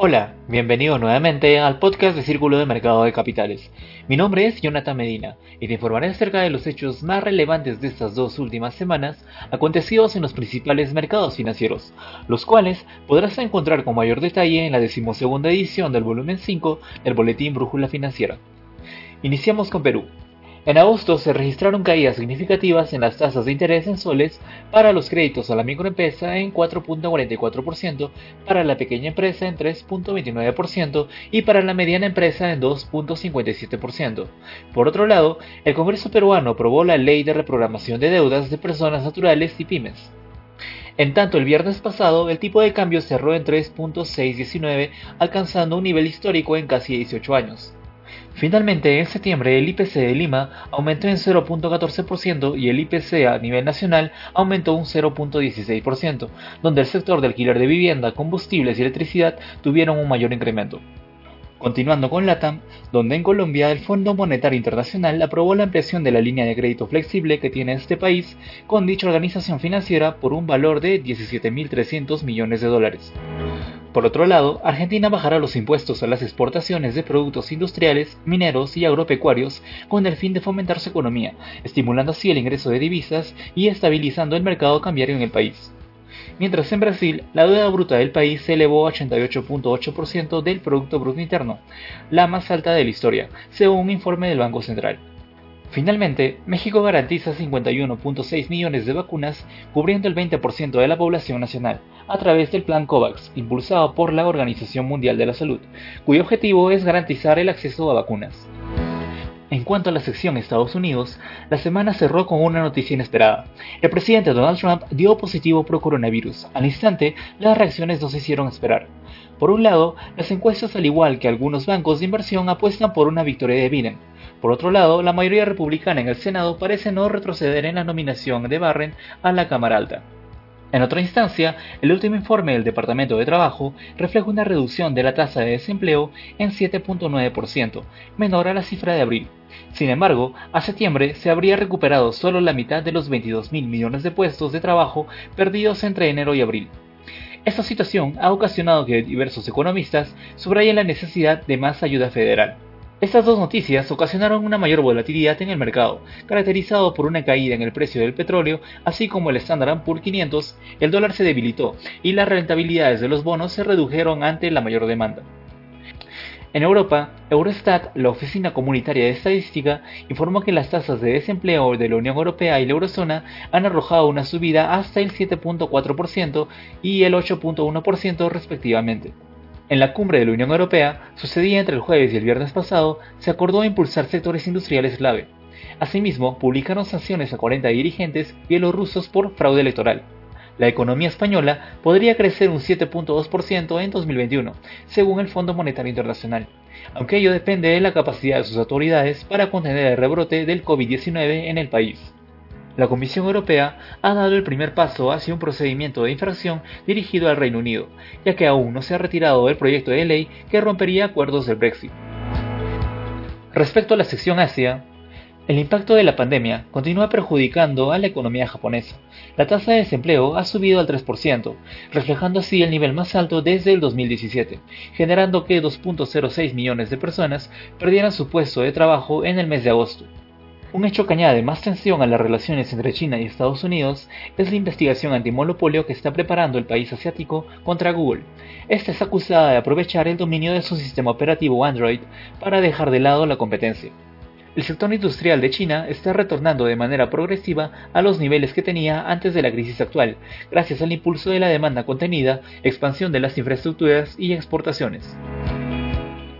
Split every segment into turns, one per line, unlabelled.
Hola, bienvenido nuevamente al podcast de Círculo de Mercado de Capitales. Mi nombre es Jonathan Medina y te informaré acerca de los hechos más relevantes de estas dos últimas semanas acontecidos en los principales mercados financieros, los cuales podrás encontrar con mayor detalle en la decimosegunda edición del volumen 5 del Boletín Brújula Financiera. Iniciamos con Perú. En agosto se registraron caídas significativas en las tasas de interés en soles para los créditos a la microempresa en 4.44%, para la pequeña empresa en 3.29% y para la mediana empresa en 2.57%. Por otro lado, el Congreso peruano aprobó la Ley de Reprogramación de Deudas de Personas Naturales y Pymes. En tanto, el viernes pasado el tipo de cambio cerró en 3.619, alcanzando un nivel histórico en casi 18 años. Finalmente, en septiembre el IPC de Lima aumentó en 0.14% y el IPC a nivel nacional aumentó un 0.16%, donde el sector de alquiler de vivienda, combustibles y electricidad tuvieron un mayor incremento. Continuando con LATAM, donde en Colombia el Fondo Monetario Internacional aprobó la ampliación de la línea de crédito flexible que tiene este país con dicha organización financiera por un valor de 17.300 millones de dólares. Por otro lado, Argentina bajará los impuestos a las exportaciones de productos industriales, mineros y agropecuarios con el fin de fomentar su economía, estimulando así el ingreso de divisas y estabilizando el mercado cambiario en el país. Mientras en Brasil, la deuda bruta del país se elevó a 88.8% del Producto Bruto Interno, la más alta de la historia, según un informe del Banco Central. Finalmente, México garantiza 51.6 millones de vacunas, cubriendo el 20% de la población nacional, a través del Plan COVAX, impulsado por la Organización Mundial de la Salud, cuyo objetivo es garantizar el acceso a vacunas. En cuanto a la sección Estados Unidos, la semana cerró con una noticia inesperada. El presidente Donald Trump dio positivo pro coronavirus. Al instante, las reacciones no se hicieron esperar. Por un lado, las encuestas al igual que algunos bancos de inversión apuestan por una victoria de Biden. Por otro lado, la mayoría republicana en el Senado parece no retroceder en la nominación de Barron a la Cámara Alta. En otra instancia, el último informe del Departamento de Trabajo refleja una reducción de la tasa de desempleo en 7.9%, menor a la cifra de abril. Sin embargo, a septiembre se habría recuperado solo la mitad de los 22 mil millones de puestos de trabajo perdidos entre enero y abril. Esta situación ha ocasionado que diversos economistas subrayen la necesidad de más ayuda federal. Estas dos noticias ocasionaron una mayor volatilidad en el mercado, caracterizado por una caída en el precio del petróleo, así como el Standard Poor's 500, el dólar se debilitó y las rentabilidades de los bonos se redujeron ante la mayor demanda. En Europa, Eurostat, la Oficina Comunitaria de Estadística, informó que las tasas de desempleo de la Unión Europea y la Eurozona han arrojado una subida hasta el 7.4% y el 8.1% respectivamente. En la cumbre de la Unión Europea, sucedida entre el jueves y el viernes pasado, se acordó impulsar sectores industriales clave. Asimismo, publicaron sanciones a 40 dirigentes bielorrusos por fraude electoral. La economía española podría crecer un 7.2% en 2021, según el Fondo Monetario Internacional, aunque ello depende de la capacidad de sus autoridades para contener el rebrote del COVID-19 en el país la Comisión Europea ha dado el primer paso hacia un procedimiento de infracción dirigido al Reino Unido, ya que aún no se ha retirado del proyecto de ley que rompería acuerdos del Brexit. Respecto a la sección Asia, el impacto de la pandemia continúa perjudicando a la economía japonesa. La tasa de desempleo ha subido al 3%, reflejando así el nivel más alto desde el 2017, generando que 2.06 millones de personas perdieran su puesto de trabajo en el mes de agosto. Un hecho que añade más tensión a las relaciones entre China y Estados Unidos es la investigación antimonopolio que está preparando el país asiático contra Google. Esta es acusada de aprovechar el dominio de su sistema operativo Android para dejar de lado la competencia. El sector industrial de China está retornando de manera progresiva a los niveles que tenía antes de la crisis actual, gracias al impulso de la demanda contenida, expansión de las infraestructuras y exportaciones.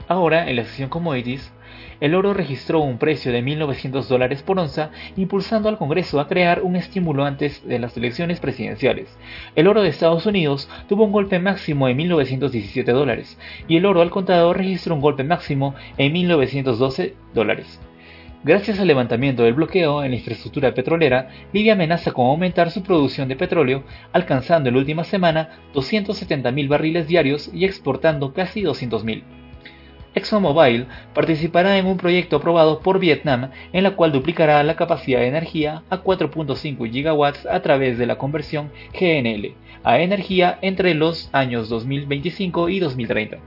Ahora, en la sección Commodities, el oro registró un precio de 1.900 dólares por onza, impulsando al Congreso a crear un estímulo antes de las elecciones presidenciales. El oro de Estados Unidos tuvo un golpe máximo en 1.917 dólares, y el oro al contado registró un golpe máximo en 1.912 dólares. Gracias al levantamiento del bloqueo en la infraestructura petrolera, Libia amenaza con aumentar su producción de petróleo, alcanzando en la última semana 270.000 barriles diarios y exportando casi 200.000. ExxonMobil participará en un proyecto aprobado por Vietnam en la cual duplicará la capacidad de energía a 4.5 gigawatts a través de la conversión GNL a energía entre los años 2025 y 2030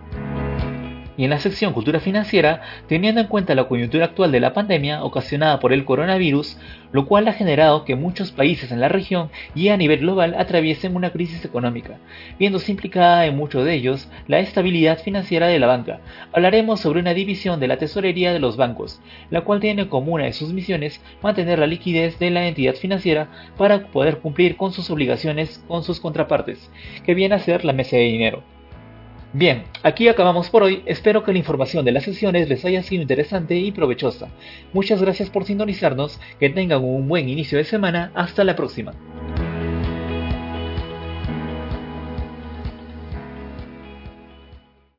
y en la sección Cultura Financiera, teniendo en cuenta la coyuntura actual de la pandemia ocasionada por el coronavirus, lo cual ha generado que muchos países en la región y a nivel global atraviesen una crisis económica, viéndose implicada en muchos de ellos la estabilidad financiera de la banca. Hablaremos sobre una división de la tesorería de los bancos, la cual tiene como una de sus misiones mantener la liquidez de la entidad financiera para poder cumplir con sus obligaciones con sus contrapartes, que viene a ser la mesa de dinero. Bien, aquí acabamos por hoy. Espero que la información de las sesiones les haya sido interesante y provechosa. Muchas gracias por sintonizarnos. Que tengan un buen inicio de semana. Hasta la próxima.